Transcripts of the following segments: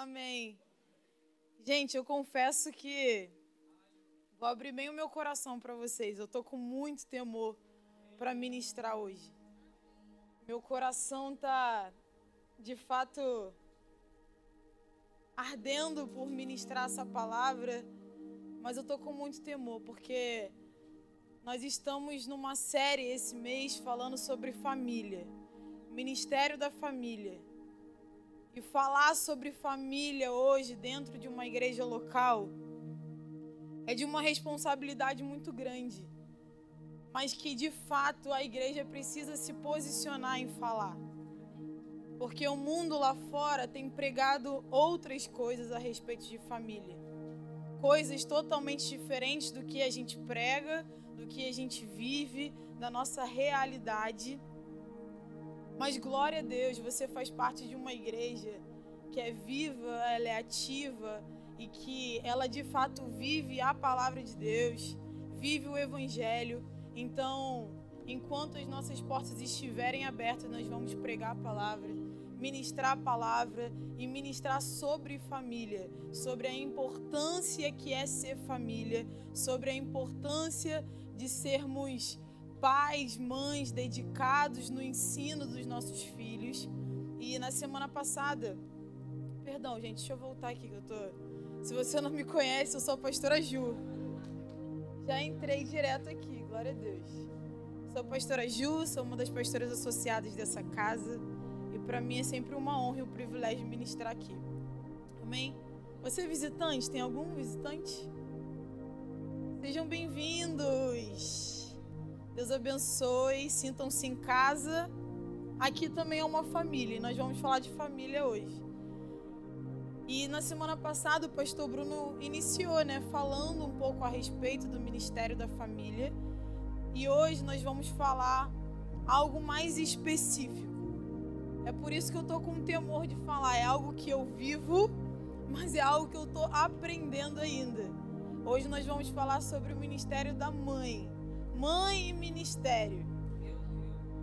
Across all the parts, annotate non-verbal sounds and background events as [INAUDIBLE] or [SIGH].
Amém. Gente, eu confesso que vou abrir bem o meu coração para vocês. Eu tô com muito temor para ministrar hoje. Meu coração tá de fato ardendo por ministrar essa palavra, mas eu tô com muito temor porque nós estamos numa série esse mês falando sobre família, Ministério da Família. E falar sobre família hoje dentro de uma igreja local é de uma responsabilidade muito grande, mas que de fato a igreja precisa se posicionar em falar. Porque o mundo lá fora tem pregado outras coisas a respeito de família. Coisas totalmente diferentes do que a gente prega, do que a gente vive, da nossa realidade. Mas glória a Deus, você faz parte de uma igreja que é viva, ela é ativa e que ela de fato vive a palavra de Deus, vive o evangelho. Então, enquanto as nossas portas estiverem abertas, nós vamos pregar a palavra, ministrar a palavra e ministrar sobre família, sobre a importância que é ser família, sobre a importância de sermos pais, mães dedicados no ensino dos nossos filhos. E na semana passada, perdão, gente, deixa eu voltar aqui que eu tô. Se você não me conhece, eu sou a pastora Ju. Já entrei direto aqui, glória a Deus. Sou a pastora Ju, sou uma das pastoras associadas dessa casa. E para mim é sempre uma honra e um privilégio ministrar aqui. Amém? Você é visitante? Tem algum visitante? Sejam bem-vindos. Deus abençoe, sintam-se em casa. Aqui também é uma família e nós vamos falar de família hoje. E na semana passada o pastor Bruno iniciou, né, falando um pouco a respeito do ministério da família. E hoje nós vamos falar algo mais específico. É por isso que eu tô com temor de falar, é algo que eu vivo, [LAUGHS] mas é algo que eu tô aprendendo ainda. Hoje nós vamos falar sobre o ministério da mãe mãe e ministério.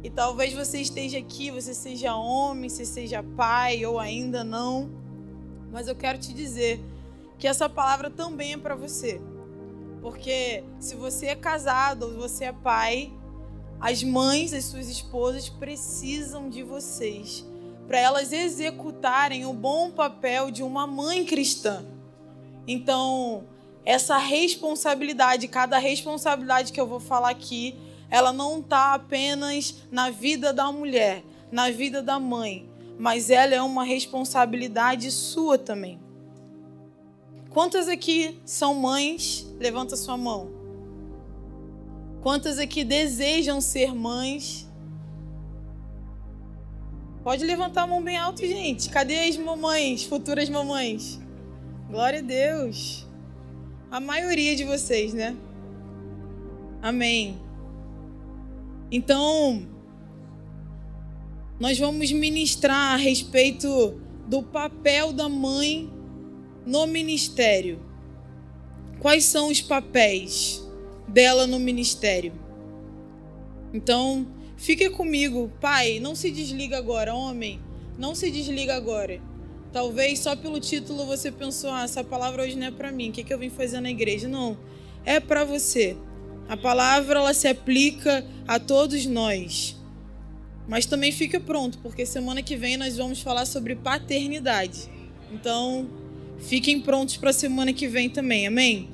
E talvez você esteja aqui, você seja homem, você seja pai ou ainda não, mas eu quero te dizer que essa palavra também é para você. Porque se você é casado ou você é pai, as mães, as suas esposas precisam de vocês para elas executarem o bom papel de uma mãe cristã. Então, essa responsabilidade, cada responsabilidade que eu vou falar aqui, ela não está apenas na vida da mulher, na vida da mãe, mas ela é uma responsabilidade sua também. Quantas aqui são mães? Levanta sua mão. Quantas aqui desejam ser mães? Pode levantar a mão bem alto, gente. Cadê as mamães, futuras mamães? Glória a Deus. A maioria de vocês, né? Amém. Então, nós vamos ministrar a respeito do papel da mãe no ministério. Quais são os papéis dela no ministério? Então, fique comigo, pai, não se desliga agora, homem, não se desliga agora. Talvez só pelo título você pensou, ah, essa palavra hoje não é para mim, o que, que eu vim fazer na igreja? Não, é para você. A palavra ela se aplica a todos nós. Mas também fique pronto, porque semana que vem nós vamos falar sobre paternidade. Então, fiquem prontos para a semana que vem também, amém?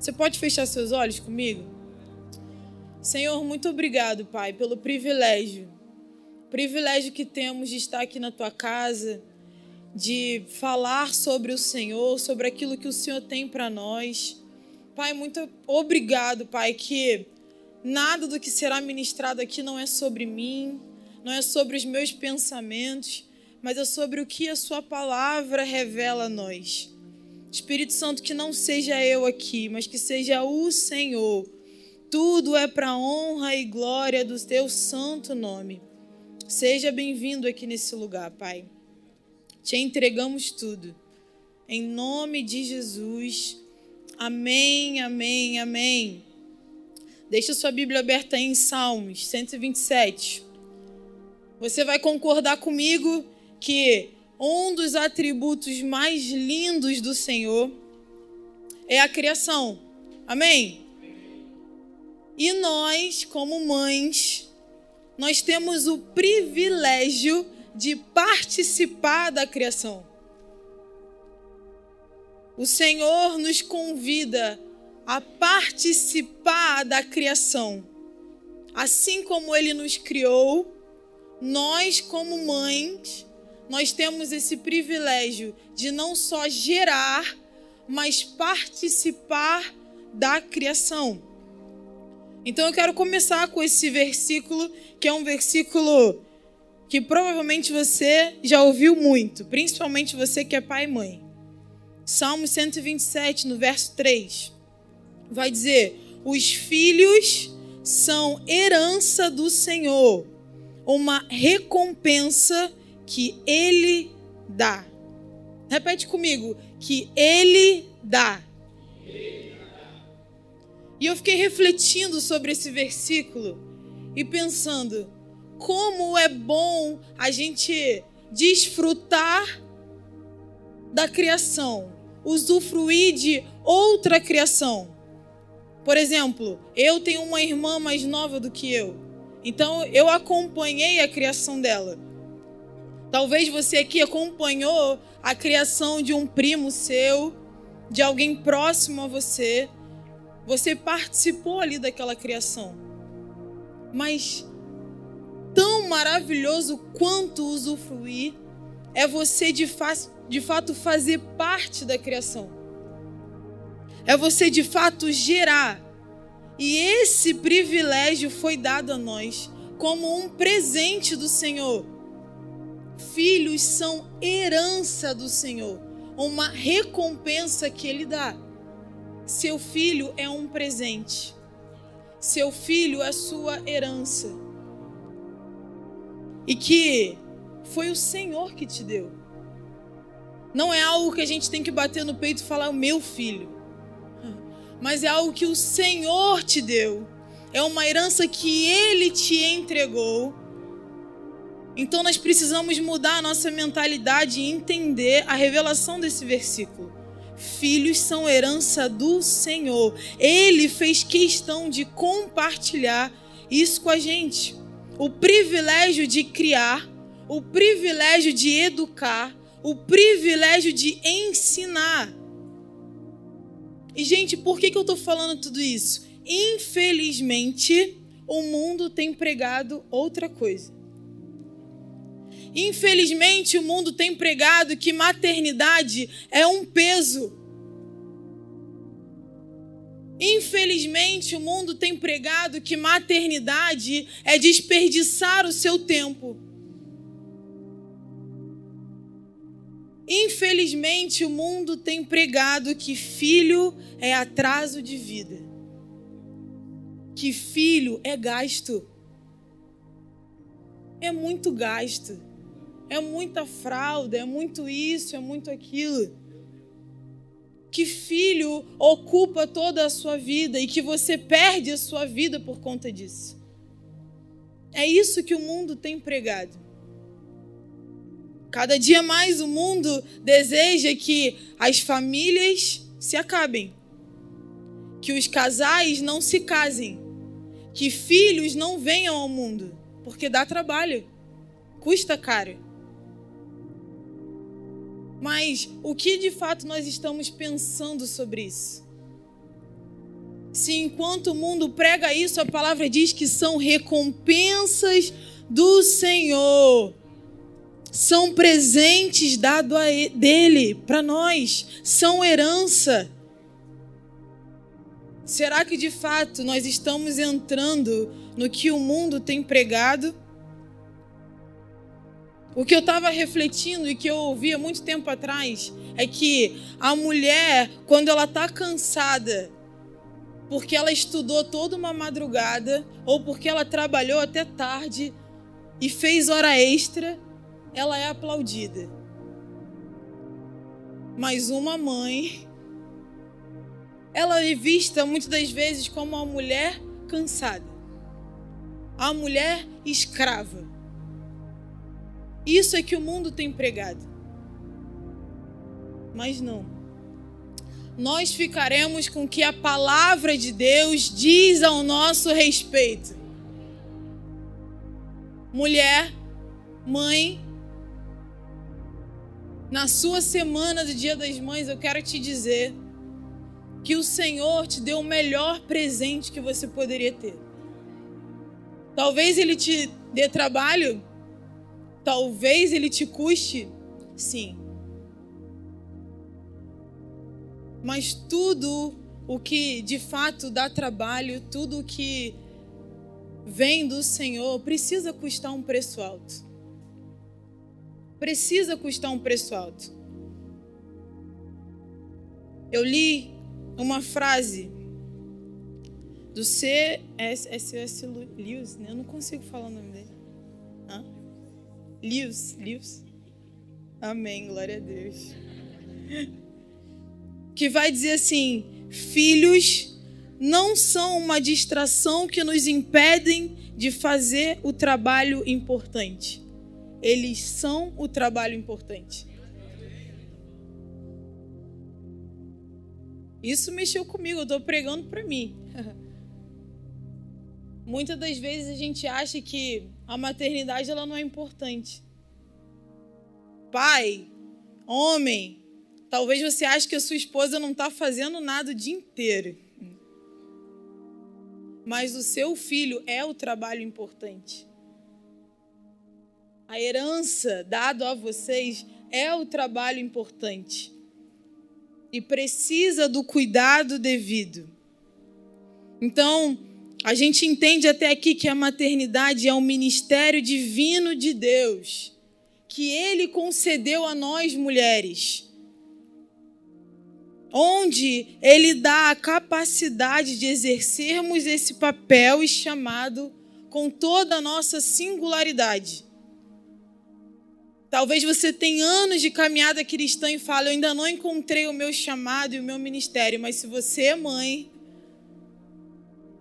Você pode fechar seus olhos comigo? Senhor, muito obrigado, Pai, pelo privilégio. Privilégio que temos de estar aqui na tua casa de falar sobre o Senhor, sobre aquilo que o Senhor tem para nós. Pai, muito obrigado, Pai, que nada do que será ministrado aqui não é sobre mim, não é sobre os meus pensamentos, mas é sobre o que a Sua palavra revela a nós. Espírito Santo, que não seja eu aqui, mas que seja o Senhor. Tudo é para honra e glória do Teu santo nome. Seja bem-vindo aqui nesse lugar, Pai. Te entregamos tudo. Em nome de Jesus. Amém, amém, amém. Deixa sua Bíblia aberta aí em Salmos 127. Você vai concordar comigo que um dos atributos mais lindos do Senhor é a criação. Amém? E nós, como mães, nós temos o privilégio de participar da criação. O Senhor nos convida a participar da criação. Assim como ele nos criou, nós como mães, nós temos esse privilégio de não só gerar, mas participar da criação. Então eu quero começar com esse versículo, que é um versículo que provavelmente você já ouviu muito, principalmente você que é pai e mãe. Salmo 127, no verso 3, vai dizer: Os filhos são herança do Senhor, uma recompensa que Ele dá. Repete comigo: que Ele dá. E eu fiquei refletindo sobre esse versículo e pensando como é bom a gente desfrutar da criação, usufruir de outra criação. Por exemplo, eu tenho uma irmã mais nova do que eu, então eu acompanhei a criação dela. Talvez você aqui acompanhou a criação de um primo seu, de alguém próximo a você. Você participou ali daquela criação. Mas tão maravilhoso quanto usufruir é você de, fa de fato fazer parte da criação. É você de fato gerar. E esse privilégio foi dado a nós como um presente do Senhor. Filhos são herança do Senhor, uma recompensa que Ele dá. Seu filho é um presente. Seu filho é sua herança. E que foi o Senhor que te deu. Não é algo que a gente tem que bater no peito e falar, meu filho. Mas é algo que o Senhor te deu. É uma herança que Ele te entregou então nós precisamos mudar a nossa mentalidade e entender a revelação desse versículo. Filhos são herança do Senhor. Ele fez questão de compartilhar isso com a gente. O privilégio de criar, o privilégio de educar, o privilégio de ensinar. E, gente, por que, que eu estou falando tudo isso? Infelizmente, o mundo tem pregado outra coisa. Infelizmente, o mundo tem pregado que maternidade é um peso. Infelizmente, o mundo tem pregado que maternidade é desperdiçar o seu tempo. Infelizmente, o mundo tem pregado que filho é atraso de vida, que filho é gasto. É muito gasto é muita fralda, é muito isso, é muito aquilo. Que filho ocupa toda a sua vida e que você perde a sua vida por conta disso. É isso que o mundo tem pregado. Cada dia mais o mundo deseja que as famílias se acabem, que os casais não se casem, que filhos não venham ao mundo, porque dá trabalho, custa caro. Mas o que de fato nós estamos pensando sobre isso? Se enquanto o mundo prega isso, a palavra diz que são recompensas do Senhor. São presentes dados dele para nós, são herança. Será que de fato nós estamos entrando no que o mundo tem pregado? O que eu estava refletindo e que eu ouvi há muito tempo atrás é que a mulher, quando ela está cansada, porque ela estudou toda uma madrugada, ou porque ela trabalhou até tarde e fez hora extra, ela é aplaudida. Mas uma mãe, ela é vista muitas das vezes como uma mulher cansada, a mulher escrava. Isso é que o mundo tem pregado. Mas não. Nós ficaremos com o que a palavra de Deus diz ao nosso respeito. Mulher, mãe, na sua semana do Dia das Mães, eu quero te dizer que o Senhor te deu o melhor presente que você poderia ter. Talvez ele te dê trabalho, talvez ele te custe, sim. Mas tudo o que de fato dá trabalho, tudo o que vem do Senhor, precisa custar um preço alto. Precisa custar um preço alto. Eu li uma frase do C.S.S. Lewis, né? eu não consigo falar o nome dele. Lewis, Lewis. Amém, glória a Deus. Que vai dizer assim: filhos não são uma distração que nos impedem de fazer o trabalho importante. Eles são o trabalho importante. Isso mexeu comigo, eu estou pregando para mim. [LAUGHS] Muitas das vezes a gente acha que a maternidade ela não é importante. Pai, homem, talvez você ache que a sua esposa não está fazendo nada o dia inteiro. Mas o seu filho é o trabalho importante. A herança dada a vocês é o trabalho importante e precisa do cuidado devido. Então, a gente entende até aqui que a maternidade é um ministério divino de Deus, que Ele concedeu a nós mulheres, onde Ele dá a capacidade de exercermos esse papel e chamado com toda a nossa singularidade. Talvez você tenha anos de caminhada cristã e fale: Eu ainda não encontrei o meu chamado e o meu ministério. Mas se você é mãe,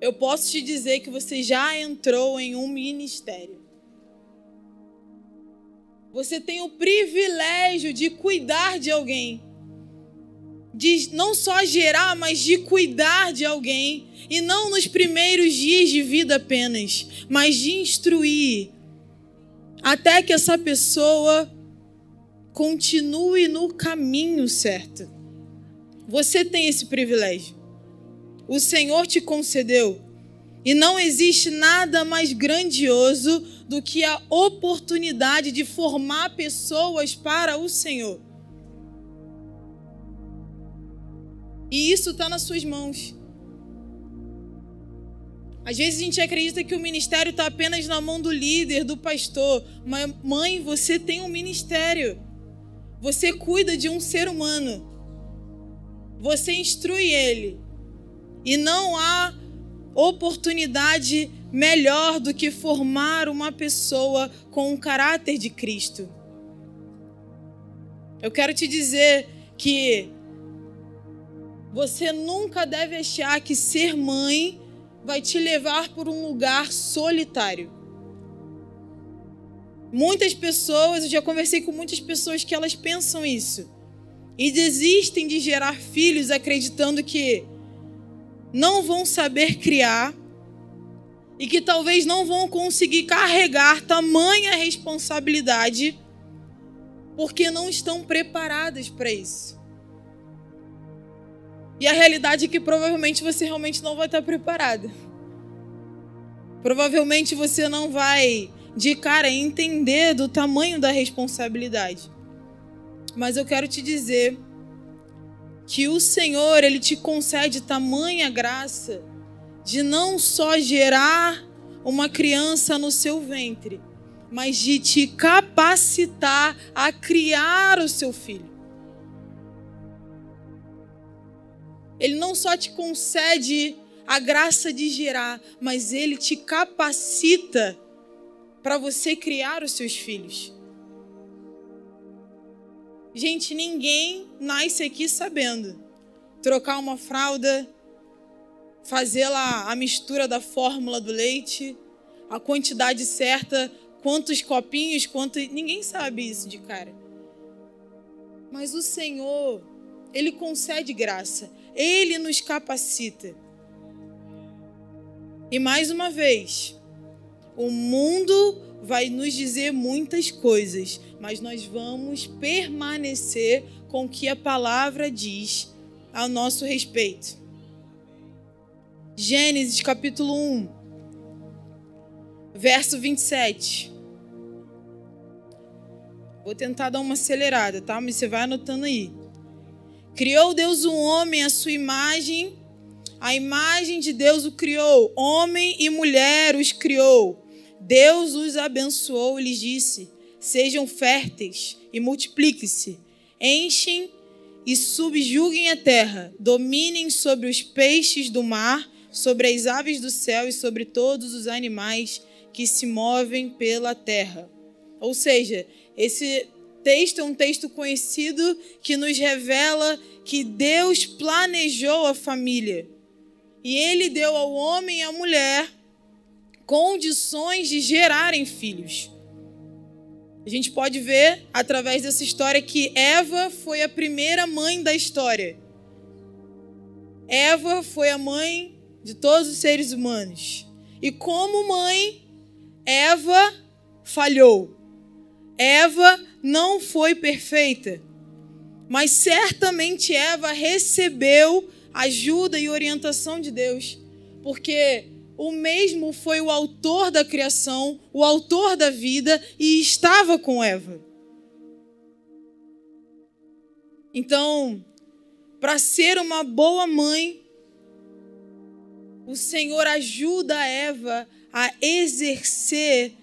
eu posso te dizer que você já entrou em um ministério. Você tem o privilégio de cuidar de alguém. De não só gerar, mas de cuidar de alguém. E não nos primeiros dias de vida apenas, mas de instruir, até que essa pessoa continue no caminho certo. Você tem esse privilégio. O Senhor te concedeu. E não existe nada mais grandioso do que a oportunidade de formar pessoas para o Senhor. E isso está nas suas mãos. Às vezes a gente acredita que o ministério está apenas na mão do líder, do pastor. Mas, mãe, você tem um ministério. Você cuida de um ser humano. Você instrui ele. E não há oportunidade melhor do que formar uma pessoa com o caráter de Cristo. Eu quero te dizer que você nunca deve achar que ser mãe vai te levar por um lugar solitário. Muitas pessoas, eu já conversei com muitas pessoas que elas pensam isso e desistem de gerar filhos acreditando que não vão saber criar e que talvez não vão conseguir carregar tamanha responsabilidade porque não estão preparadas para isso. E a realidade é que provavelmente você realmente não vai estar preparada. Provavelmente você não vai de cara entender do tamanho da responsabilidade. Mas eu quero te dizer que o Senhor, ele te concede tamanha graça de não só gerar uma criança no seu ventre, mas de te capacitar a criar o seu filho. Ele não só te concede a graça de gerar, mas ele te capacita para você criar os seus filhos. Gente, ninguém nasce aqui sabendo trocar uma fralda, fazer lá a mistura da fórmula do leite, a quantidade certa, quantos copinhos, quanto ninguém sabe isso de cara. Mas o Senhor, Ele concede graça, Ele nos capacita. E mais uma vez, o mundo vai nos dizer muitas coisas, mas nós vamos permanecer com o que a palavra diz ao nosso respeito. Gênesis capítulo 1, verso 27. Vou tentar dar uma acelerada, tá? Mas você vai anotando aí. Criou Deus um homem à sua imagem, a imagem de Deus o criou, homem e mulher os criou. Deus os abençoou e lhes disse: Sejam férteis e multipliquem-se, enchem e subjuguem a terra, dominem sobre os peixes do mar, sobre as aves do céu e sobre todos os animais que se movem pela terra. Ou seja, esse texto é um texto conhecido que nos revela que Deus planejou a família. E ele deu ao homem e à mulher condições de gerarem filhos. A gente pode ver através dessa história que Eva foi a primeira mãe da história. Eva foi a mãe de todos os seres humanos. E como mãe, Eva falhou. Eva não foi perfeita. Mas certamente Eva recebeu ajuda e orientação de Deus. Porque o mesmo foi o autor da criação, o autor da vida e estava com Eva. Então, para ser uma boa mãe, o Senhor ajuda Eva a exercer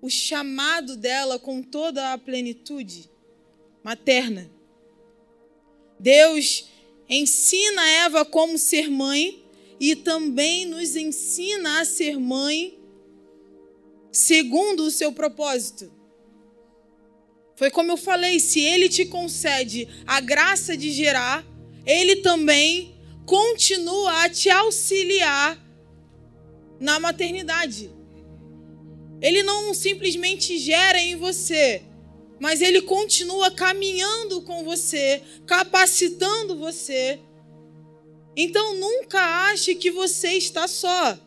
o chamado dela com toda a plenitude materna. Deus ensina Eva como ser mãe e também nos ensina a ser mãe segundo o seu propósito. Foi como eu falei: se ele te concede a graça de gerar, ele também continua a te auxiliar na maternidade. Ele não simplesmente gera em você, mas ele continua caminhando com você, capacitando você então nunca ache que você está só.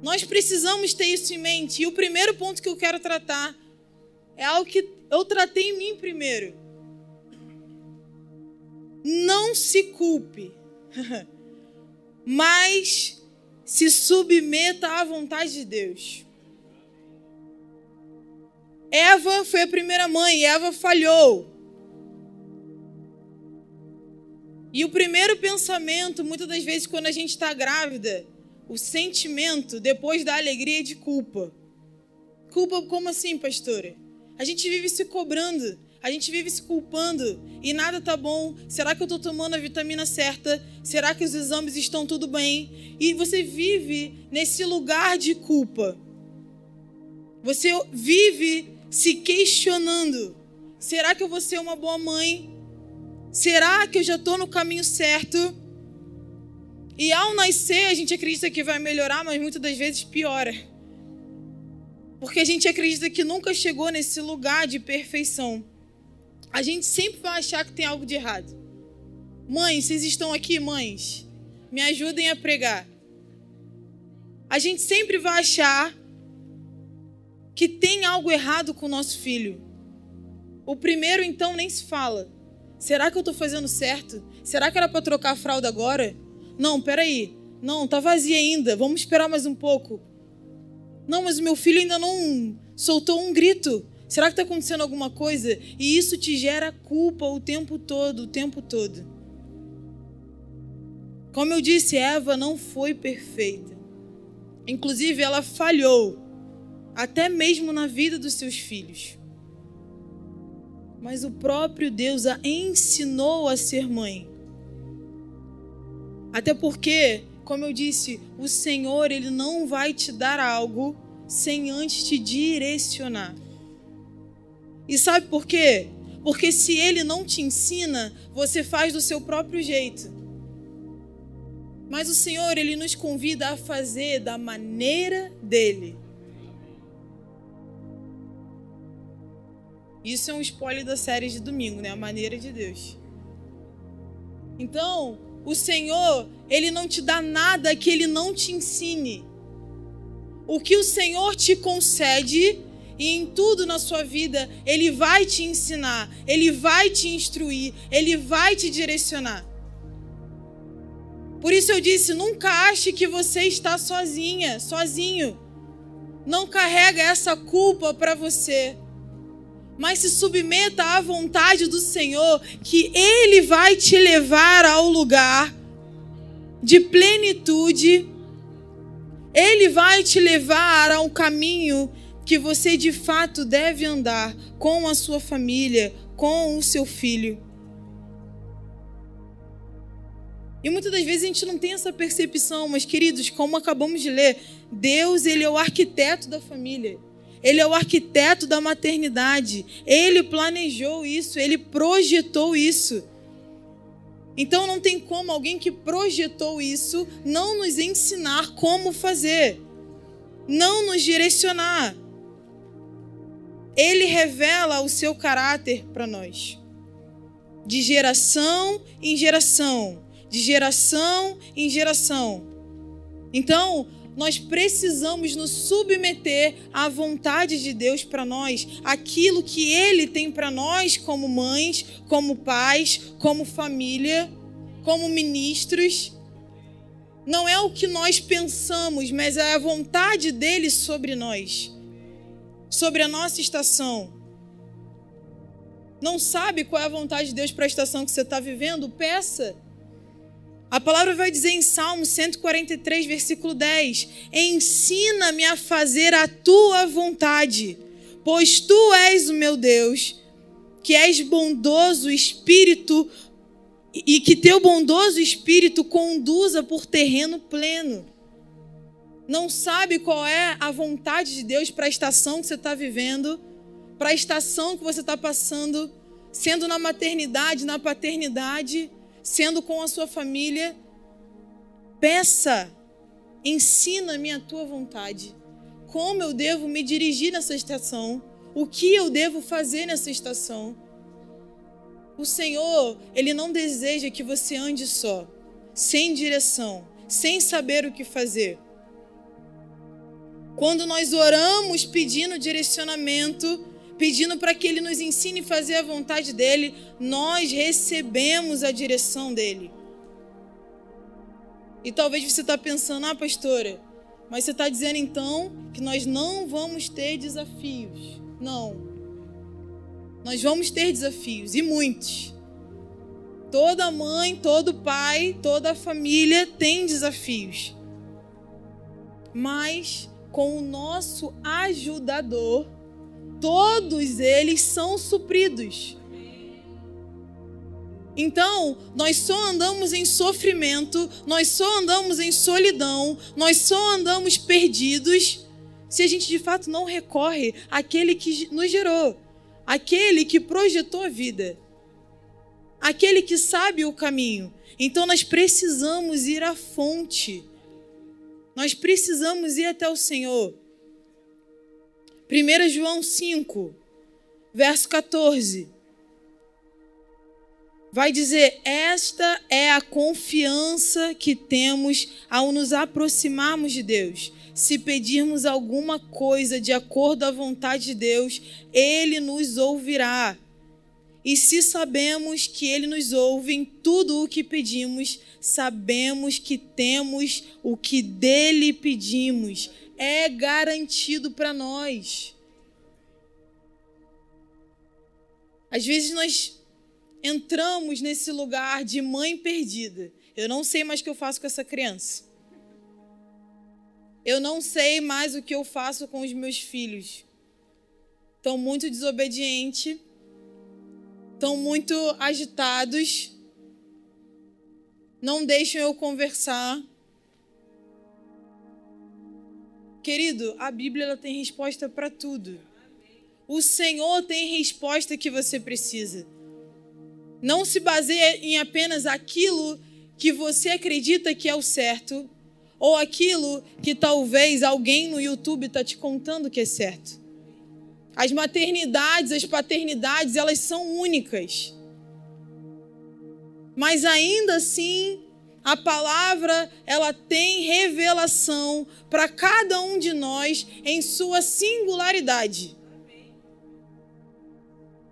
Nós precisamos ter isso em mente. E o primeiro ponto que eu quero tratar é algo que eu tratei em mim primeiro. Não se culpe, [LAUGHS] mas se submeta à vontade de Deus. Eva foi a primeira mãe, Eva falhou. E o primeiro pensamento, muitas das vezes, quando a gente está grávida, o sentimento, depois da alegria, é de culpa. Culpa como assim, pastora? A gente vive se cobrando, a gente vive se culpando e nada tá bom. Será que eu estou tomando a vitamina certa? Será que os exames estão tudo bem? E você vive nesse lugar de culpa. Você vive se questionando: será que eu vou ser uma boa mãe? Será que eu já estou no caminho certo? E ao nascer, a gente acredita que vai melhorar, mas muitas das vezes piora. Porque a gente acredita que nunca chegou nesse lugar de perfeição. A gente sempre vai achar que tem algo de errado. Mães, vocês estão aqui, mães? Me ajudem a pregar. A gente sempre vai achar que tem algo errado com o nosso filho. O primeiro, então, nem se fala. Será que eu estou fazendo certo? Será que era para trocar a fralda agora? Não, peraí. Não, tá vazia ainda. Vamos esperar mais um pouco. Não, mas o meu filho ainda não soltou um grito. Será que está acontecendo alguma coisa? E isso te gera culpa o tempo todo, o tempo todo. Como eu disse, Eva não foi perfeita. Inclusive, ela falhou, até mesmo na vida dos seus filhos mas o próprio Deus a ensinou a ser mãe. Até porque, como eu disse, o Senhor ele não vai te dar algo sem antes te direcionar. E sabe por quê? Porque se ele não te ensina, você faz do seu próprio jeito. Mas o Senhor, ele nos convida a fazer da maneira dele. Isso é um spoiler da série de domingo, né? A maneira de Deus. Então, o Senhor, ele não te dá nada que ele não te ensine. O que o Senhor te concede e em tudo na sua vida, ele vai te ensinar, ele vai te instruir, ele vai te direcionar. Por isso eu disse: nunca ache que você está sozinha, sozinho. Não carrega essa culpa para você mas se submeta à vontade do Senhor, que Ele vai te levar ao lugar de plenitude, Ele vai te levar a um caminho que você de fato deve andar com a sua família, com o seu filho. E muitas das vezes a gente não tem essa percepção, mas queridos, como acabamos de ler, Deus, ele é o arquiteto da família. Ele é o arquiteto da maternidade. Ele planejou isso, ele projetou isso. Então não tem como alguém que projetou isso não nos ensinar como fazer, não nos direcionar. Ele revela o seu caráter para nós. De geração em geração, de geração em geração. Então, nós precisamos nos submeter à vontade de Deus para nós, aquilo que Ele tem para nós como mães, como pais, como família, como ministros. Não é o que nós pensamos, mas é a vontade dele sobre nós, sobre a nossa estação. Não sabe qual é a vontade de Deus para a estação que você está vivendo? Peça. A palavra vai dizer em Salmo 143, versículo 10: Ensina-me a fazer a tua vontade, pois tu és o meu Deus, que és bondoso espírito e que teu bondoso espírito conduza por terreno pleno. Não sabe qual é a vontade de Deus para a estação que você está vivendo, para a estação que você está passando, sendo na maternidade, na paternidade sendo com a sua família, peça, ensina-me a tua vontade. Como eu devo me dirigir nessa estação? O que eu devo fazer nessa estação? O Senhor, Ele não deseja que você ande só, sem direção, sem saber o que fazer. Quando nós oramos pedindo direcionamento, pedindo para que Ele nos ensine a fazer a vontade dEle, nós recebemos a direção dEle. E talvez você está pensando, ah, pastora, mas você está dizendo então que nós não vamos ter desafios. Não. Nós vamos ter desafios, e muitos. Toda mãe, todo pai, toda família tem desafios. Mas com o nosso ajudador, todos eles são supridos. Então, nós só andamos em sofrimento, nós só andamos em solidão, nós só andamos perdidos se a gente de fato não recorre àquele que nos gerou, àquele que projetou a vida, àquele que sabe o caminho. Então, nós precisamos ir à fonte, nós precisamos ir até o Senhor. 1 João 5, verso 14. Vai dizer: Esta é a confiança que temos ao nos aproximarmos de Deus. Se pedirmos alguma coisa de acordo à vontade de Deus, Ele nos ouvirá. E se sabemos que Ele nos ouve em tudo o que pedimos, sabemos que temos o que dele pedimos é garantido para nós. Às vezes nós entramos nesse lugar de mãe perdida. Eu não sei mais o que eu faço com essa criança. Eu não sei mais o que eu faço com os meus filhos. Estão muito desobedientes, estão muito agitados, não deixam eu conversar. Querido, a Bíblia ela tem resposta para tudo. O Senhor tem resposta que você precisa. Não se baseia em apenas aquilo que você acredita que é o certo ou aquilo que talvez alguém no YouTube está te contando que é certo. As maternidades, as paternidades, elas são únicas. Mas ainda assim, a palavra, ela tem revelação para cada um de nós em sua singularidade.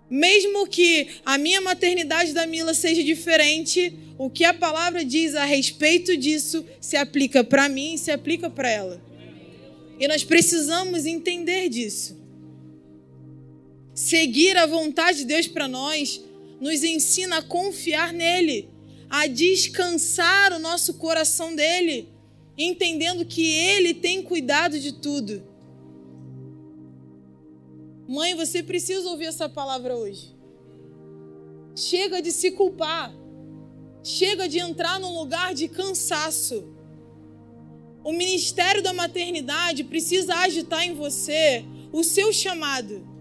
Mesmo que a minha maternidade da Mila seja diferente, o que a palavra diz a respeito disso se aplica para mim e se aplica para ela. E nós precisamos entender disso. Seguir a vontade de Deus para nós nos ensina a confiar nele, a descansar o nosso coração dele, entendendo que ele tem cuidado de tudo. Mãe, você precisa ouvir essa palavra hoje. Chega de se culpar. Chega de entrar num lugar de cansaço. O ministério da maternidade precisa agitar em você o seu chamado.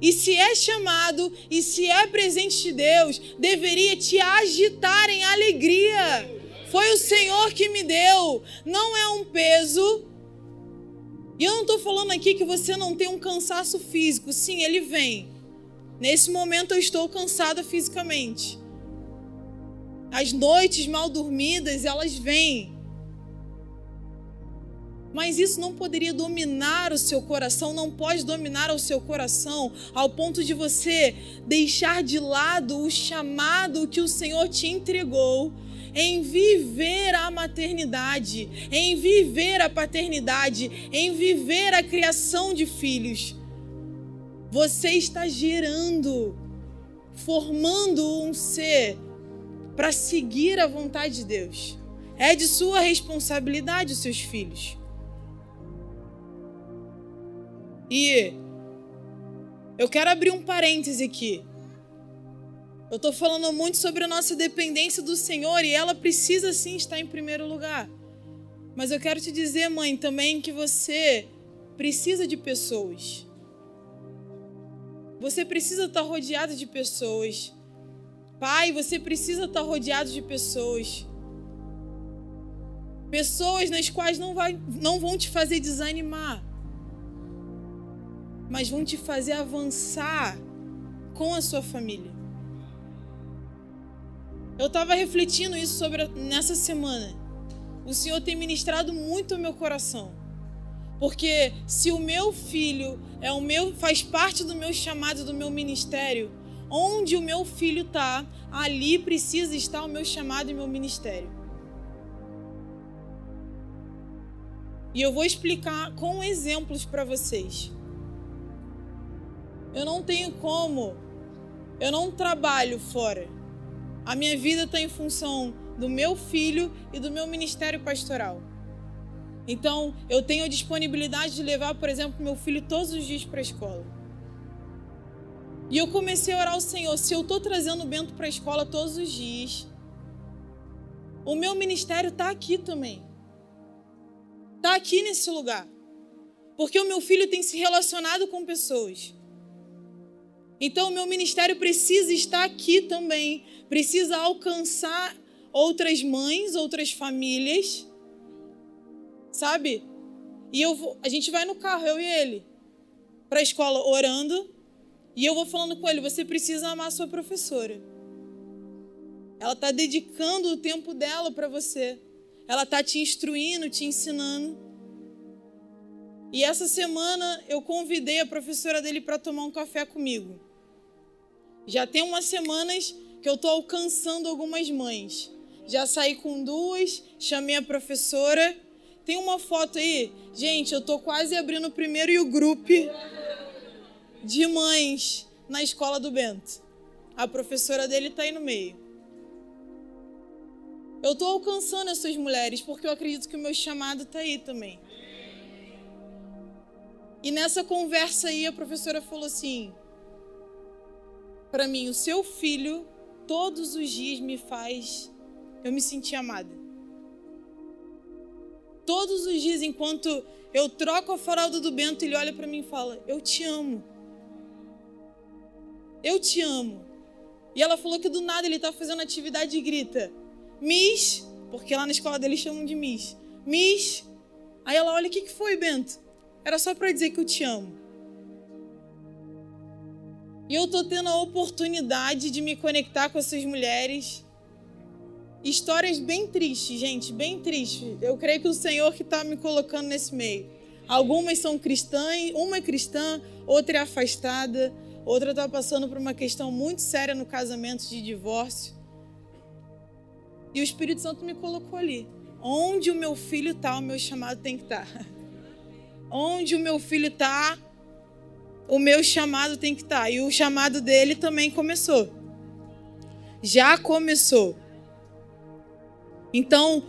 E se é chamado e se é presente de Deus, deveria te agitar em alegria. Foi o Senhor que me deu. Não é um peso, e eu não estou falando aqui que você não tem um cansaço físico. Sim, ele vem. Nesse momento eu estou cansada fisicamente. As noites mal dormidas, elas vêm. Mas isso não poderia dominar o seu coração, não pode dominar o seu coração ao ponto de você deixar de lado o chamado que o Senhor te entregou em viver a maternidade, em viver a paternidade, em viver a criação de filhos. Você está gerando, formando um ser para seguir a vontade de Deus. É de sua responsabilidade os seus filhos. E eu quero abrir um parêntese aqui. Eu estou falando muito sobre a nossa dependência do Senhor e ela precisa sim estar em primeiro lugar. Mas eu quero te dizer, mãe, também que você precisa de pessoas. Você precisa estar rodeado de pessoas. Pai, você precisa estar rodeado de pessoas. Pessoas nas quais não, vai, não vão te fazer desanimar, mas vão te fazer avançar com a sua família. Eu estava refletindo isso sobre nessa semana. O Senhor tem ministrado muito ao meu coração. Porque se o meu filho é o meu faz parte do meu chamado, do meu ministério, onde o meu filho está, ali precisa estar o meu chamado e meu ministério. E eu vou explicar com exemplos para vocês. Eu não tenho como, eu não trabalho fora. A minha vida está em função do meu filho e do meu ministério pastoral. Então, eu tenho a disponibilidade de levar, por exemplo, meu filho todos os dias para a escola. E eu comecei a orar ao Senhor: se eu estou trazendo o Bento para a escola todos os dias, o meu ministério está aqui também. Está aqui nesse lugar. Porque o meu filho tem se relacionado com pessoas. Então, o meu ministério precisa estar aqui também, precisa alcançar outras mães, outras famílias, sabe? E eu vou, a gente vai no carro, eu e ele, para a escola orando, e eu vou falando com ele: você precisa amar sua professora. Ela está dedicando o tempo dela para você. Ela está te instruindo, te ensinando. E essa semana eu convidei a professora dele para tomar um café comigo. Já tem umas semanas que eu estou alcançando algumas mães. Já saí com duas, chamei a professora. Tem uma foto aí? Gente, eu estou quase abrindo o primeiro e o grupo de mães na escola do Bento. A professora dele está aí no meio. Eu estou alcançando essas mulheres porque eu acredito que o meu chamado está aí também. E nessa conversa aí, a professora falou assim: para mim, o seu filho todos os dias me faz eu me sentir amada. Todos os dias, enquanto eu troco a faralda do Bento, ele olha para mim e fala: Eu te amo. Eu te amo. E ela falou que do nada ele está fazendo atividade e grita: Miss, porque lá na escola dele chamam de Miss. Miss. Aí ela olha: O que, que foi, Bento? Era só para dizer que eu te amo. E eu tô tendo a oportunidade de me conectar com essas mulheres. Histórias bem tristes, gente, bem tristes. Eu creio que o Senhor que está me colocando nesse meio. Algumas são cristãs, uma é cristã, outra é afastada, outra está passando por uma questão muito séria no casamento de divórcio. E o Espírito Santo me colocou ali. Onde o meu filho está, o meu chamado tem que estar. Tá. [LAUGHS] Onde o meu filho está, o meu chamado tem que estar. Tá. E o chamado dele também começou. Já começou. Então,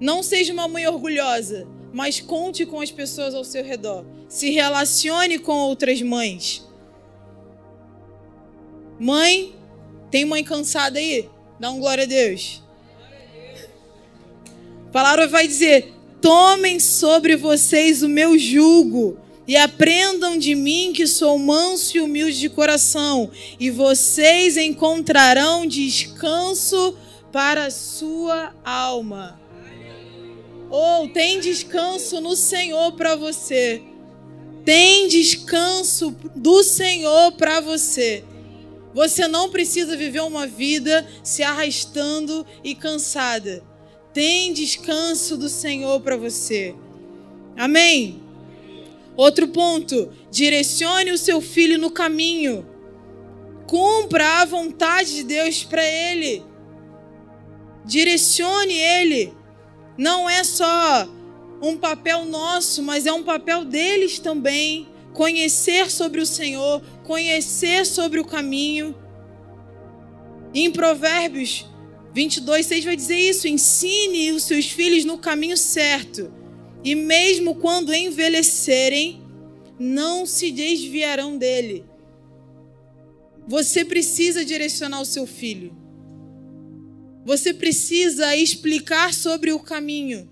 não seja uma mãe orgulhosa, mas conte com as pessoas ao seu redor. Se relacione com outras mães. Mãe, tem mãe cansada aí? Dá um glória a Deus. A palavra vai dizer: Tomem sobre vocês o meu jugo e aprendam de mim que sou manso e humilde de coração, e vocês encontrarão descanso para a sua alma. Ou oh, tem descanso no Senhor para você. Tem descanso do Senhor para você. Você não precisa viver uma vida se arrastando e cansada. Tem descanso do Senhor para você. Amém. Outro ponto: direcione o seu filho no caminho. Cumpra a vontade de Deus para ele. Direcione ele. Não é só um papel nosso, mas é um papel deles também. Conhecer sobre o Senhor, conhecer sobre o caminho. Em Provérbios 22, 6 vai dizer isso: ensine os seus filhos no caminho certo, e mesmo quando envelhecerem, não se desviarão dele. Você precisa direcionar o seu filho. Você precisa explicar sobre o caminho.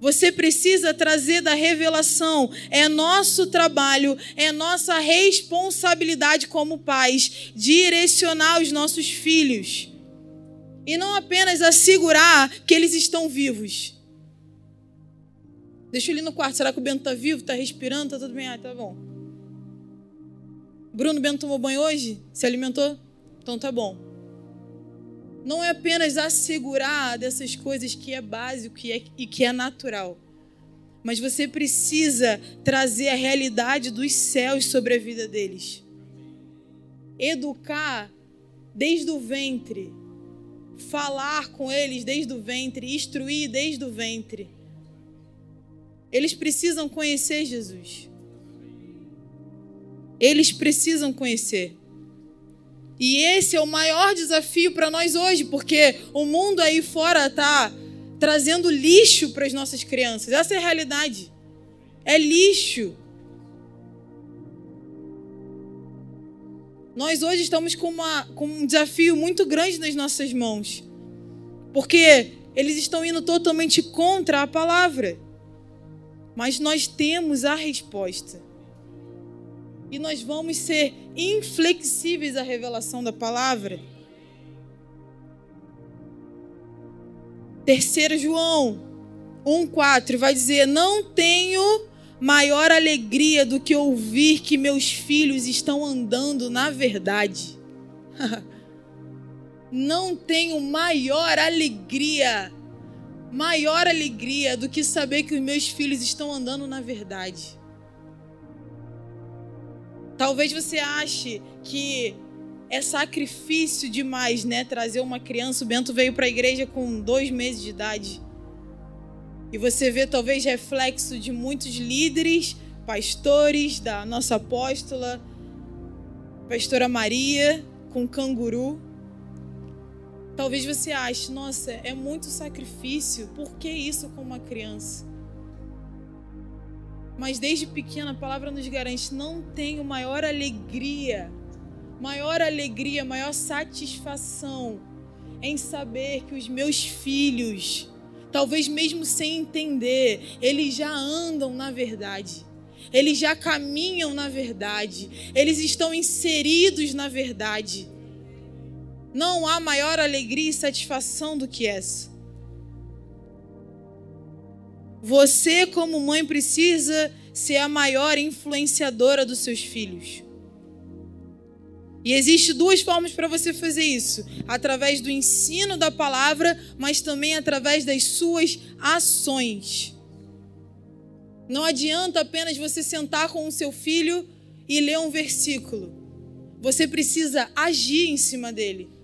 Você precisa trazer da revelação. É nosso trabalho, é nossa responsabilidade como pais direcionar os nossos filhos. E não apenas assegurar que eles estão vivos. Deixa ele no quarto. Será que o Bento está vivo? Está respirando? Está tudo bem? Ah, tá bom. Bruno Bento tomou banho hoje? Se alimentou? Então tá bom não é apenas assegurar dessas coisas que é básico que é, e que é natural, mas você precisa trazer a realidade dos céus sobre a vida deles. Educar desde o ventre, falar com eles desde o ventre, instruir desde o ventre. Eles precisam conhecer Jesus. Eles precisam conhecer. E esse é o maior desafio para nós hoje, porque o mundo aí fora está trazendo lixo para as nossas crianças. Essa é a realidade. É lixo. Nós hoje estamos com, uma, com um desafio muito grande nas nossas mãos. Porque eles estão indo totalmente contra a palavra. Mas nós temos a resposta e nós vamos ser inflexíveis à revelação da palavra. Terceiro João 1:4 vai dizer: "Não tenho maior alegria do que ouvir que meus filhos estão andando na verdade." [LAUGHS] Não tenho maior alegria, maior alegria do que saber que os meus filhos estão andando na verdade. Talvez você ache que é sacrifício demais, né? Trazer uma criança. O Bento veio para a igreja com dois meses de idade. E você vê talvez reflexo de muitos líderes, pastores, da nossa apóstola, pastora Maria, com canguru. Talvez você ache, nossa, é muito sacrifício. Por que isso com uma criança? Mas desde pequena a palavra nos garante: não tenho maior alegria, maior alegria, maior satisfação em saber que os meus filhos, talvez mesmo sem entender, eles já andam na verdade. Eles já caminham na verdade. Eles estão inseridos na verdade. Não há maior alegria e satisfação do que essa. Você, como mãe, precisa ser a maior influenciadora dos seus filhos. E existe duas formas para você fazer isso: através do ensino da palavra, mas também através das suas ações. Não adianta apenas você sentar com o seu filho e ler um versículo. Você precisa agir em cima dele.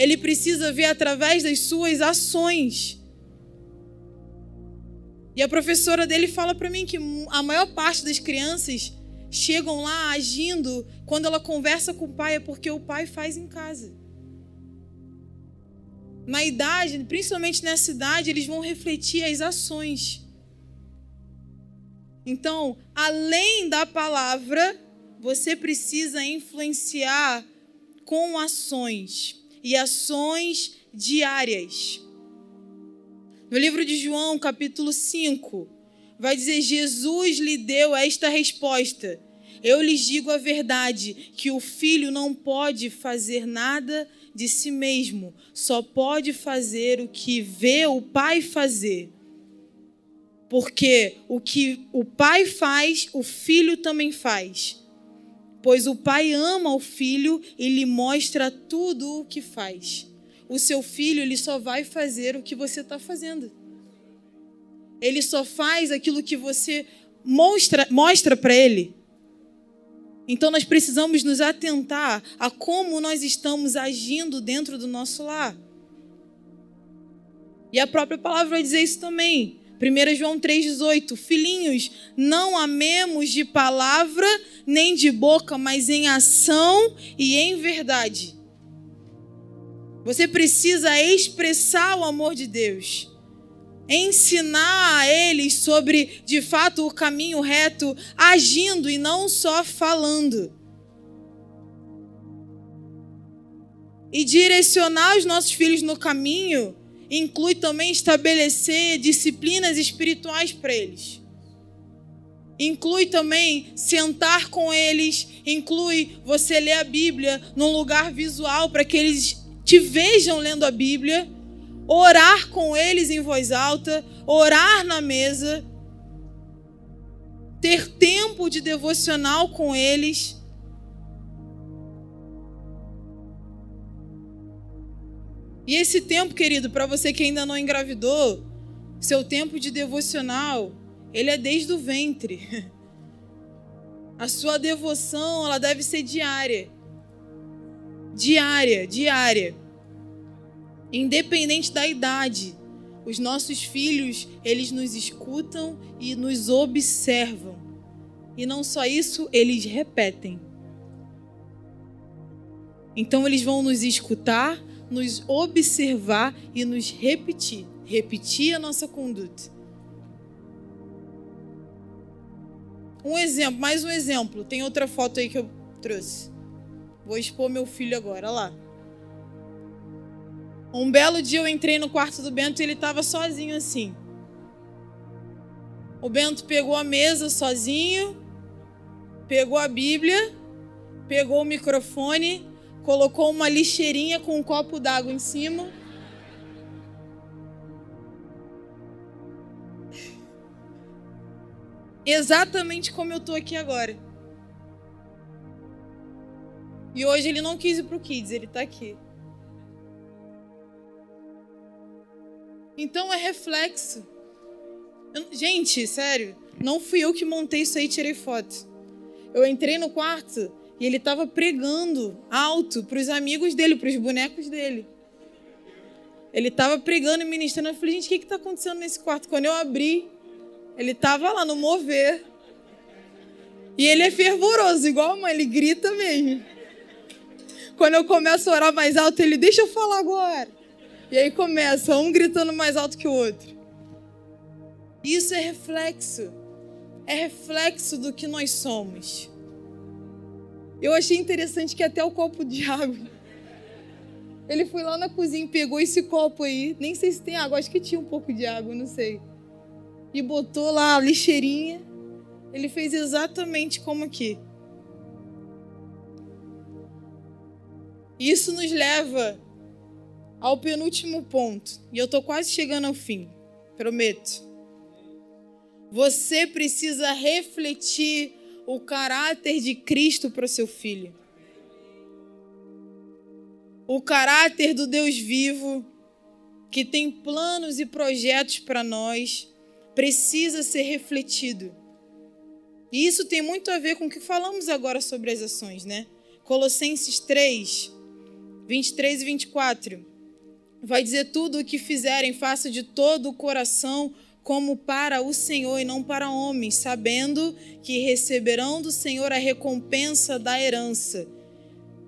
Ele precisa ver através das suas ações. E a professora dele fala para mim que a maior parte das crianças chegam lá agindo quando ela conversa com o pai é porque o pai faz em casa. Na idade, principalmente nessa idade, eles vão refletir as ações. Então, além da palavra, você precisa influenciar com ações e ações diárias. No livro de João, capítulo 5, vai dizer: Jesus lhe deu esta resposta. Eu lhes digo a verdade, que o filho não pode fazer nada de si mesmo, só pode fazer o que vê o pai fazer. Porque o que o pai faz, o filho também faz. Pois o pai ama o filho e lhe mostra tudo o que faz. O seu filho ele só vai fazer o que você está fazendo. Ele só faz aquilo que você mostra, mostra para ele. Então nós precisamos nos atentar a como nós estamos agindo dentro do nosso lar. E a própria palavra vai dizer isso também. 1 João 3,18: Filhinhos, não amemos de palavra nem de boca, mas em ação e em verdade. Você precisa expressar o amor de Deus ensinar a eles sobre, de fato, o caminho reto, agindo e não só falando. E direcionar os nossos filhos no caminho inclui também estabelecer disciplinas espirituais para eles. Inclui também sentar com eles, inclui você ler a Bíblia num lugar visual para que eles te vejam lendo a Bíblia orar com eles em voz alta, orar na mesa, ter tempo de devocional com eles. E esse tempo, querido, para você que ainda não engravidou, seu tempo de devocional, ele é desde o ventre. [LAUGHS] A sua devoção, ela deve ser diária. Diária, diária. Independente da idade, os nossos filhos, eles nos escutam e nos observam. E não só isso, eles repetem. Então eles vão nos escutar, nos observar e nos repetir. Repetir a nossa conduta. Um exemplo, mais um exemplo. Tem outra foto aí que eu trouxe. Vou expor meu filho agora, olha lá. Um belo dia eu entrei no quarto do Bento e ele estava sozinho assim. O Bento pegou a mesa sozinho, pegou a Bíblia, pegou o microfone, colocou uma lixeirinha com um copo d'água em cima. Exatamente como eu estou aqui agora. E hoje ele não quis ir para o Kids, ele está aqui. Então é reflexo. Gente, sério, não fui eu que montei isso aí e tirei foto. Eu entrei no quarto e ele estava pregando alto para os amigos dele, para os bonecos dele. Ele estava pregando e ministrando. Eu falei, gente, o que está acontecendo nesse quarto? Quando eu abri, ele estava lá no mover. E ele é fervoroso, igual a mãe, ele grita mesmo. Quando eu começo a orar mais alto, ele, deixa eu falar agora. E aí começa um gritando mais alto que o outro. Isso é reflexo. É reflexo do que nós somos. Eu achei interessante que até o copo de água. [LAUGHS] Ele foi lá na cozinha pegou esse copo aí. Nem sei se tem água, acho que tinha um pouco de água, não sei. E botou lá a lixeirinha. Ele fez exatamente como aqui. Isso nos leva ao penúltimo ponto, e eu estou quase chegando ao fim, prometo. Você precisa refletir o caráter de Cristo para o seu filho. o caráter do Deus vivo, que tem planos e projetos para nós, precisa ser refletido. E isso tem muito a ver com o que falamos agora sobre as ações, né? Colossenses 3, 23 e 24. Vai dizer tudo o que fizerem, faça de todo o coração, como para o Senhor e não para homens, sabendo que receberão do Senhor a recompensa da herança.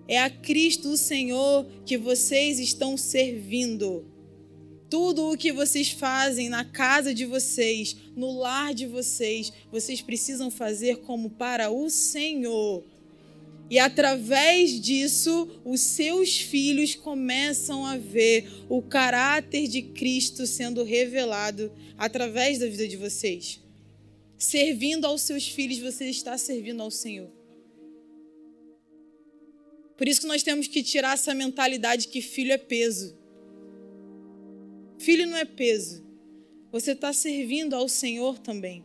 É a Cristo o Senhor que vocês estão servindo. Tudo o que vocês fazem na casa de vocês, no lar de vocês, vocês precisam fazer como para o Senhor. E através disso, os seus filhos começam a ver o caráter de Cristo sendo revelado através da vida de vocês. Servindo aos seus filhos, você está servindo ao Senhor. Por isso que nós temos que tirar essa mentalidade que filho é peso. Filho não é peso. Você está servindo ao Senhor também.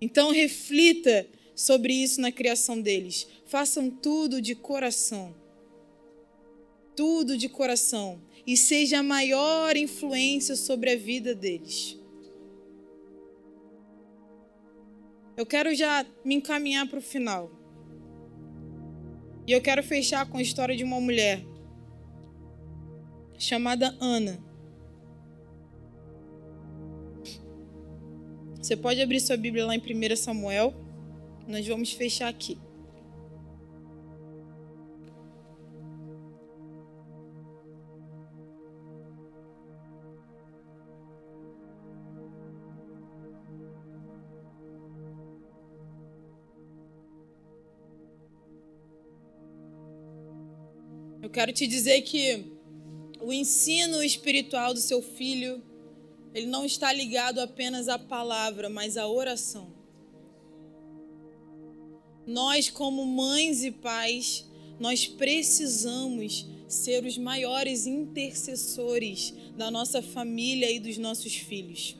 Então reflita sobre isso na criação deles. Façam tudo de coração. Tudo de coração. E seja a maior influência sobre a vida deles. Eu quero já me encaminhar para o final. E eu quero fechar com a história de uma mulher chamada Ana. Você pode abrir sua Bíblia lá em 1 Samuel. Nós vamos fechar aqui. Eu quero te dizer que o ensino espiritual do seu filho ele não está ligado apenas à palavra, mas à oração. Nós, como mães e pais, nós precisamos ser os maiores intercessores da nossa família e dos nossos filhos.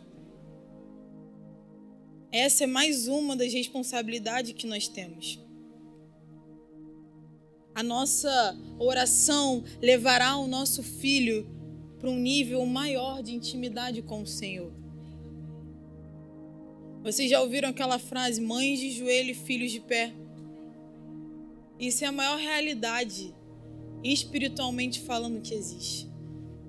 Essa é mais uma das responsabilidades que nós temos. A nossa oração levará o nosso filho para um nível maior de intimidade com o Senhor. Vocês já ouviram aquela frase, mães de joelho e filhos de pé? Isso é a maior realidade, espiritualmente falando, que existe.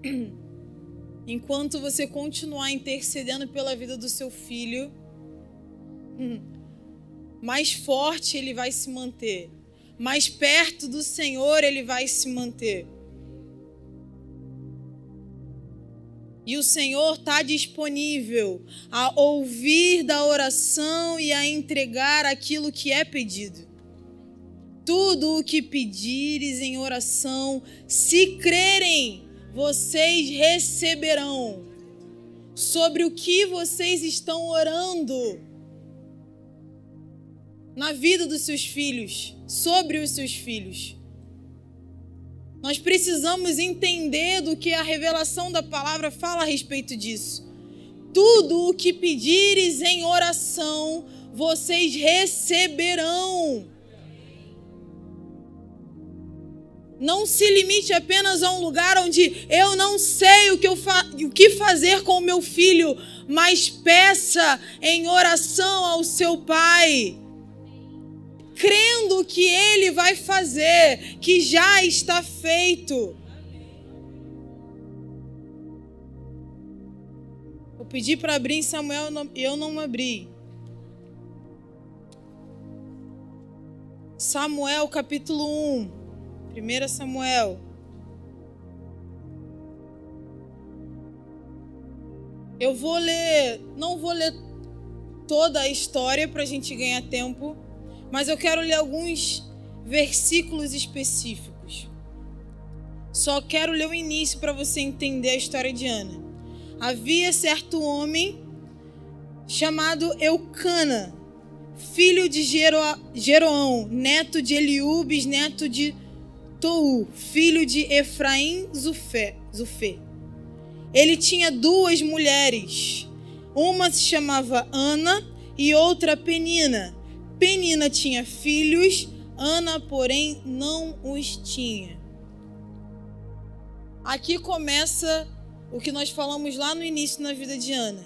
[CLEARS THROAT] Enquanto você continuar intercedendo pela vida do seu filho, [CLEARS THROAT] mais forte ele vai se manter, mais perto do Senhor ele vai se manter. E o Senhor está disponível a ouvir da oração e a entregar aquilo que é pedido. Tudo o que pedires em oração, se crerem, vocês receberão. Sobre o que vocês estão orando na vida dos seus filhos, sobre os seus filhos. Nós precisamos entender do que a revelação da palavra fala a respeito disso. Tudo o que pedires em oração, vocês receberão. Não se limite apenas a um lugar onde eu não sei o que, eu o que fazer com o meu filho, mas peça em oração ao seu pai crendo que Ele vai fazer, que já está feito. Eu pedi para abrir em Samuel e eu não abri. Samuel capítulo 1. 1 Samuel. Eu vou ler, não vou ler toda a história para a gente ganhar tempo. Mas eu quero ler alguns versículos específicos. Só quero ler o início para você entender a história de Ana. Havia certo homem chamado Eucana, filho de Jero, Jeroão, neto de Eliubes, neto de Tou, filho de Efraim Zufé, Zufé. Ele tinha duas mulheres. Uma se chamava Ana e outra Penina. Penina tinha filhos, Ana, porém, não os tinha. Aqui começa o que nós falamos lá no início na vida de Ana.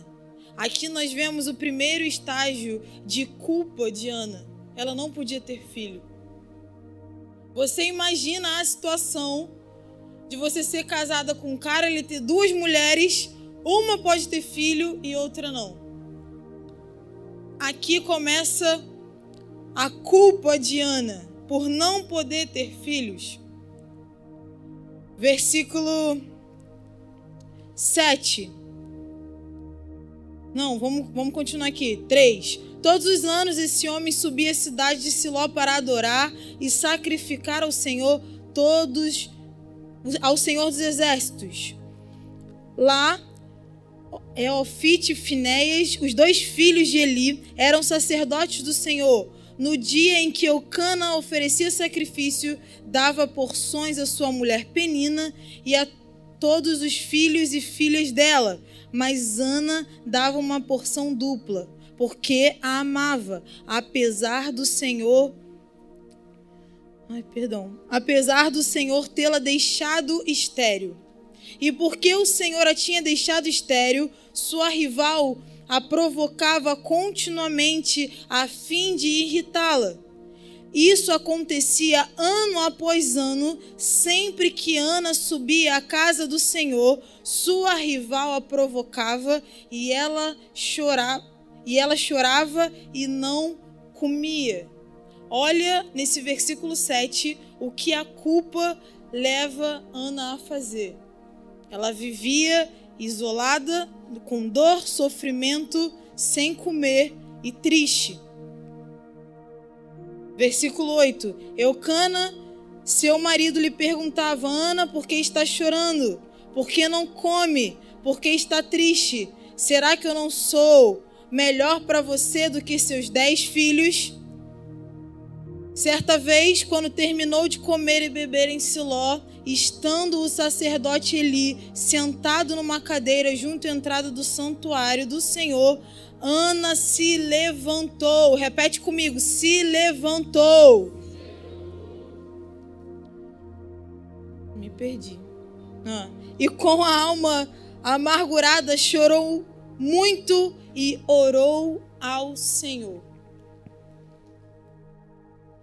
Aqui nós vemos o primeiro estágio de culpa de Ana. Ela não podia ter filho. Você imagina a situação de você ser casada com um cara, ele ter duas mulheres, uma pode ter filho e outra não. Aqui começa a culpa de Ana por não poder ter filhos. Versículo 7. Não, vamos, vamos continuar aqui. 3. Todos os anos esse homem subia à cidade de Siló para adorar e sacrificar ao Senhor todos ao Senhor dos exércitos. Lá Eofite e Finéias, os dois filhos de Eli, eram sacerdotes do Senhor. No dia em que Eucana oferecia sacrifício, dava porções à sua mulher Penina e a todos os filhos e filhas dela. Mas Ana dava uma porção dupla, porque a amava, apesar do Senhor Ai, perdão. Apesar do Senhor tê-la deixado estéril. E porque o Senhor a tinha deixado estéril, sua rival a provocava continuamente a fim de irritá-la. Isso acontecia ano após ano, sempre que Ana subia à casa do Senhor, sua rival a provocava e ela chorava, e ela chorava e não comia. Olha nesse versículo 7 o que a culpa leva Ana a fazer. Ela vivia isolada, com dor, sofrimento, sem comer e triste. Versículo 8: Eucana, seu marido lhe perguntava: Ana, por que está chorando? Por que não come? Por que está triste? Será que eu não sou melhor para você do que seus dez filhos? Certa vez, quando terminou de comer e beber em Siló, estando o sacerdote Eli sentado numa cadeira junto à entrada do santuário do Senhor, Ana se levantou. Repete comigo: se levantou. Me perdi. Ah. E com a alma amargurada chorou muito e orou ao Senhor.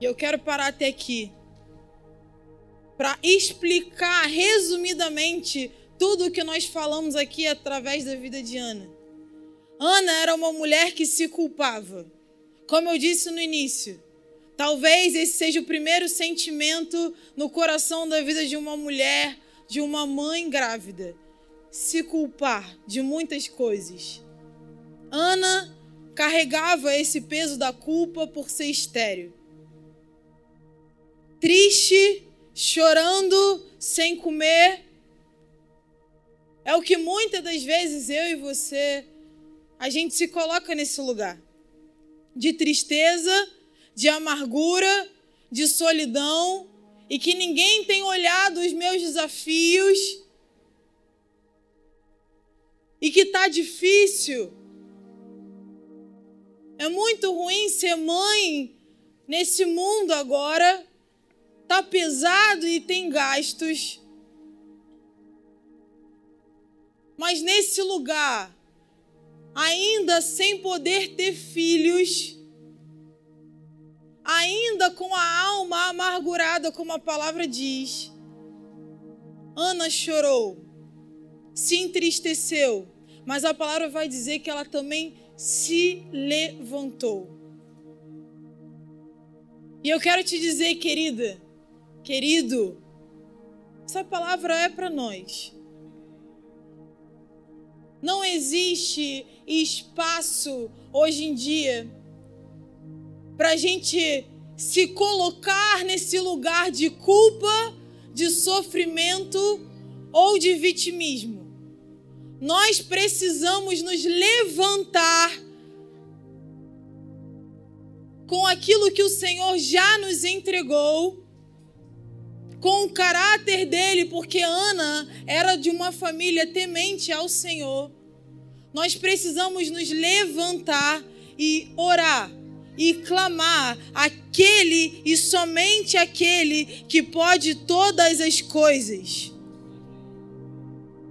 E eu quero parar até aqui para explicar resumidamente tudo o que nós falamos aqui através da vida de Ana. Ana era uma mulher que se culpava. Como eu disse no início, talvez esse seja o primeiro sentimento no coração da vida de uma mulher, de uma mãe grávida. Se culpar de muitas coisas. Ana carregava esse peso da culpa por ser estéril triste, chorando, sem comer. É o que muitas das vezes eu e você, a gente se coloca nesse lugar de tristeza, de amargura, de solidão e que ninguém tem olhado os meus desafios e que tá difícil. É muito ruim ser mãe nesse mundo agora tá pesado e tem gastos. Mas nesse lugar, ainda sem poder ter filhos, ainda com a alma amargurada, como a palavra diz, Ana chorou, se entristeceu, mas a palavra vai dizer que ela também se levantou. E eu quero te dizer, querida, Querido, essa palavra é para nós. Não existe espaço hoje em dia para a gente se colocar nesse lugar de culpa, de sofrimento ou de vitimismo. Nós precisamos nos levantar com aquilo que o Senhor já nos entregou com o caráter dele, porque Ana era de uma família temente ao Senhor. Nós precisamos nos levantar e orar e clamar aquele e somente aquele que pode todas as coisas.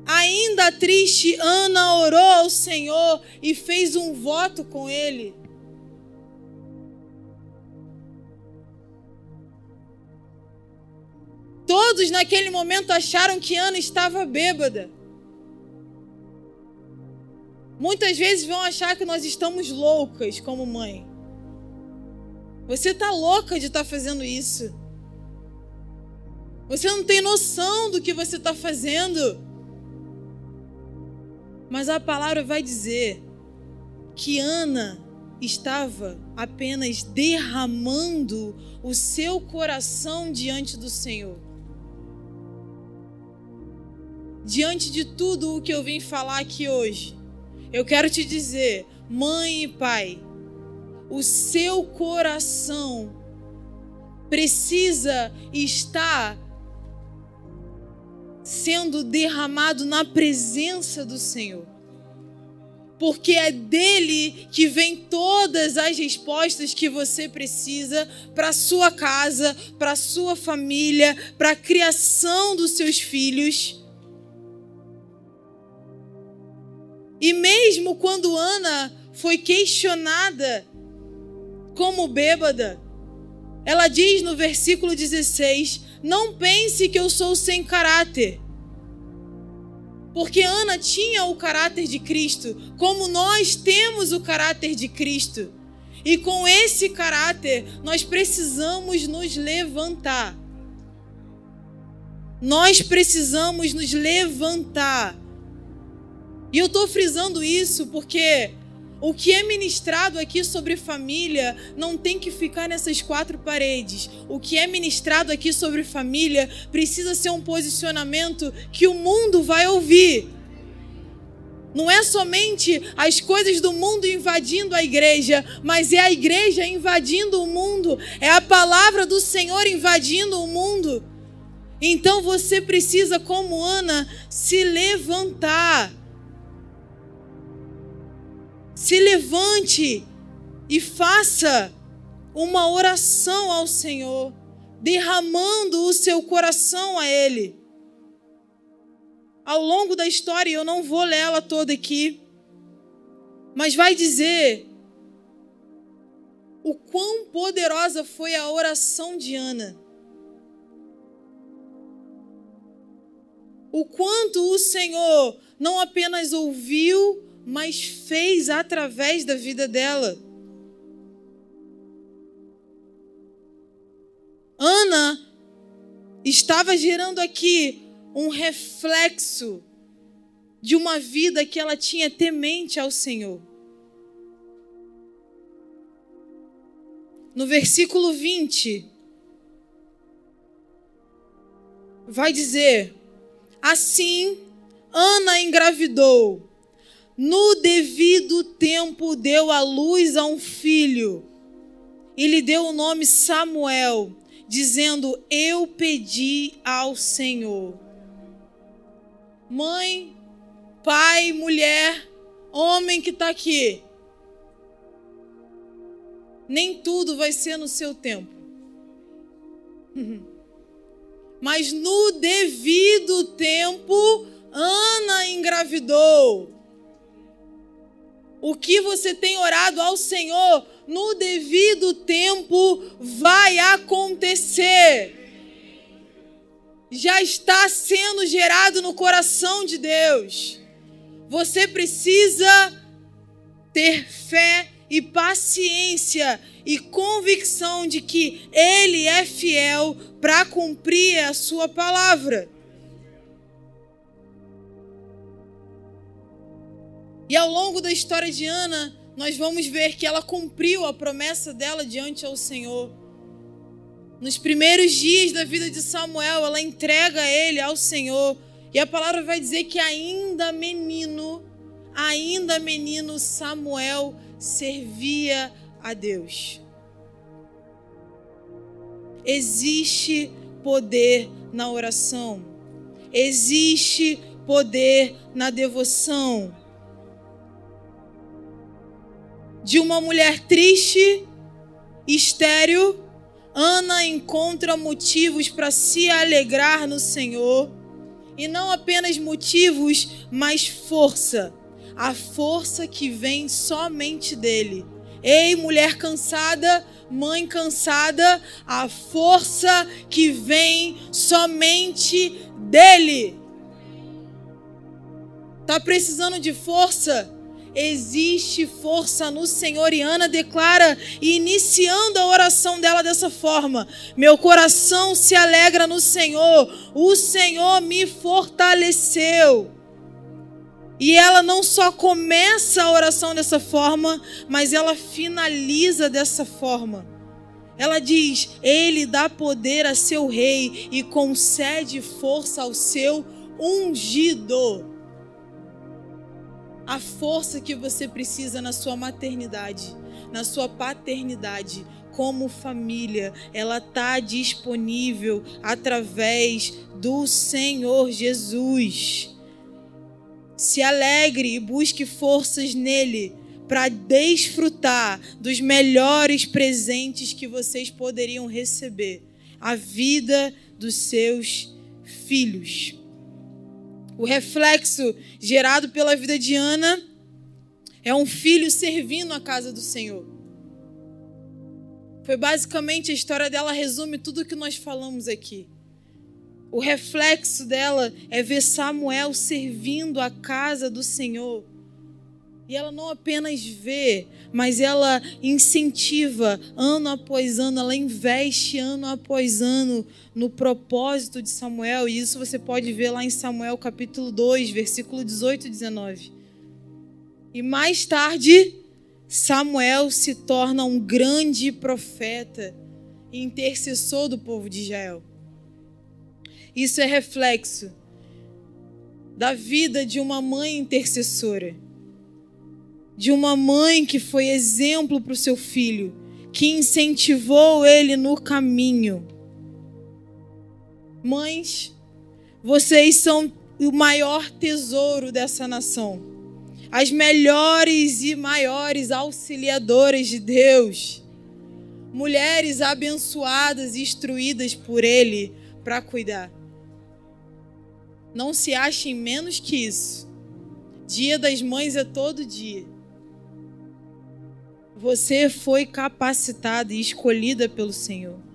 Ainda triste, Ana orou ao Senhor e fez um voto com ele. Todos naquele momento acharam que Ana estava bêbada. Muitas vezes vão achar que nós estamos loucas como mãe. Você está louca de estar tá fazendo isso. Você não tem noção do que você está fazendo. Mas a palavra vai dizer que Ana estava apenas derramando o seu coração diante do Senhor. Diante de tudo o que eu vim falar aqui hoje, eu quero te dizer, mãe e pai, o seu coração precisa estar sendo derramado na presença do Senhor. Porque é dele que vem todas as respostas que você precisa para sua casa, para sua família, para a criação dos seus filhos. E mesmo quando Ana foi questionada como bêbada, ela diz no versículo 16: Não pense que eu sou sem caráter. Porque Ana tinha o caráter de Cristo, como nós temos o caráter de Cristo. E com esse caráter, nós precisamos nos levantar. Nós precisamos nos levantar e eu estou frisando isso porque o que é ministrado aqui sobre família não tem que ficar nessas quatro paredes. O que é ministrado aqui sobre família precisa ser um posicionamento que o mundo vai ouvir. Não é somente as coisas do mundo invadindo a igreja, mas é a igreja invadindo o mundo, é a palavra do Senhor invadindo o mundo. Então você precisa, como Ana, se levantar se levante e faça uma oração ao Senhor, derramando o seu coração a Ele. Ao longo da história, eu não vou ler ela toda aqui, mas vai dizer o quão poderosa foi a oração de Ana. O quanto o Senhor não apenas ouviu, mas fez através da vida dela. Ana estava gerando aqui um reflexo de uma vida que ela tinha temente ao Senhor. No versículo 20, vai dizer: Assim, Ana engravidou no devido tempo deu à luz a um filho e lhe deu o nome Samuel, dizendo: Eu pedi ao Senhor. Mãe, pai, mulher, homem que está aqui. Nem tudo vai ser no seu tempo. [LAUGHS] Mas no devido tempo, Ana engravidou o que você tem orado ao Senhor, no devido tempo vai acontecer. Já está sendo gerado no coração de Deus. Você precisa ter fé e paciência e convicção de que Ele é fiel para cumprir a Sua palavra. E ao longo da história de Ana, nós vamos ver que ela cumpriu a promessa dela diante ao Senhor. Nos primeiros dias da vida de Samuel, ela entrega ele ao Senhor. E a palavra vai dizer que ainda menino, ainda menino, Samuel servia a Deus. Existe poder na oração. Existe poder na devoção de uma mulher triste, estéril, Ana encontra motivos para se alegrar no Senhor E não apenas motivos, mas força. A força que vem somente dele. Ei, mulher cansada, mãe cansada, a força que vem somente dele. Tá precisando de força? Existe força no Senhor. E Ana declara, iniciando a oração dela dessa forma: Meu coração se alegra no Senhor, o Senhor me fortaleceu. E ela não só começa a oração dessa forma, mas ela finaliza dessa forma. Ela diz: Ele dá poder a seu rei e concede força ao seu ungido a força que você precisa na sua maternidade, na sua paternidade, como família, ela está disponível através do Senhor Jesus. Se alegre e busque forças nele para desfrutar dos melhores presentes que vocês poderiam receber a vida dos seus filhos. O reflexo gerado pela vida de Ana é um filho servindo a casa do Senhor. Foi basicamente a história dela resume tudo o que nós falamos aqui. O reflexo dela é ver Samuel servindo a casa do Senhor. E ela não apenas vê, mas ela incentiva ano após ano, ela investe ano após ano no propósito de Samuel. E isso você pode ver lá em Samuel capítulo 2, versículo 18 e 19. E mais tarde, Samuel se torna um grande profeta e intercessor do povo de Israel. Isso é reflexo da vida de uma mãe intercessora de uma mãe que foi exemplo para o seu filho, que incentivou ele no caminho. Mães, vocês são o maior tesouro dessa nação, as melhores e maiores auxiliadoras de Deus, mulheres abençoadas e instruídas por Ele para cuidar. Não se achem menos que isso. Dia das Mães é todo dia. Você foi capacitada e escolhida pelo Senhor.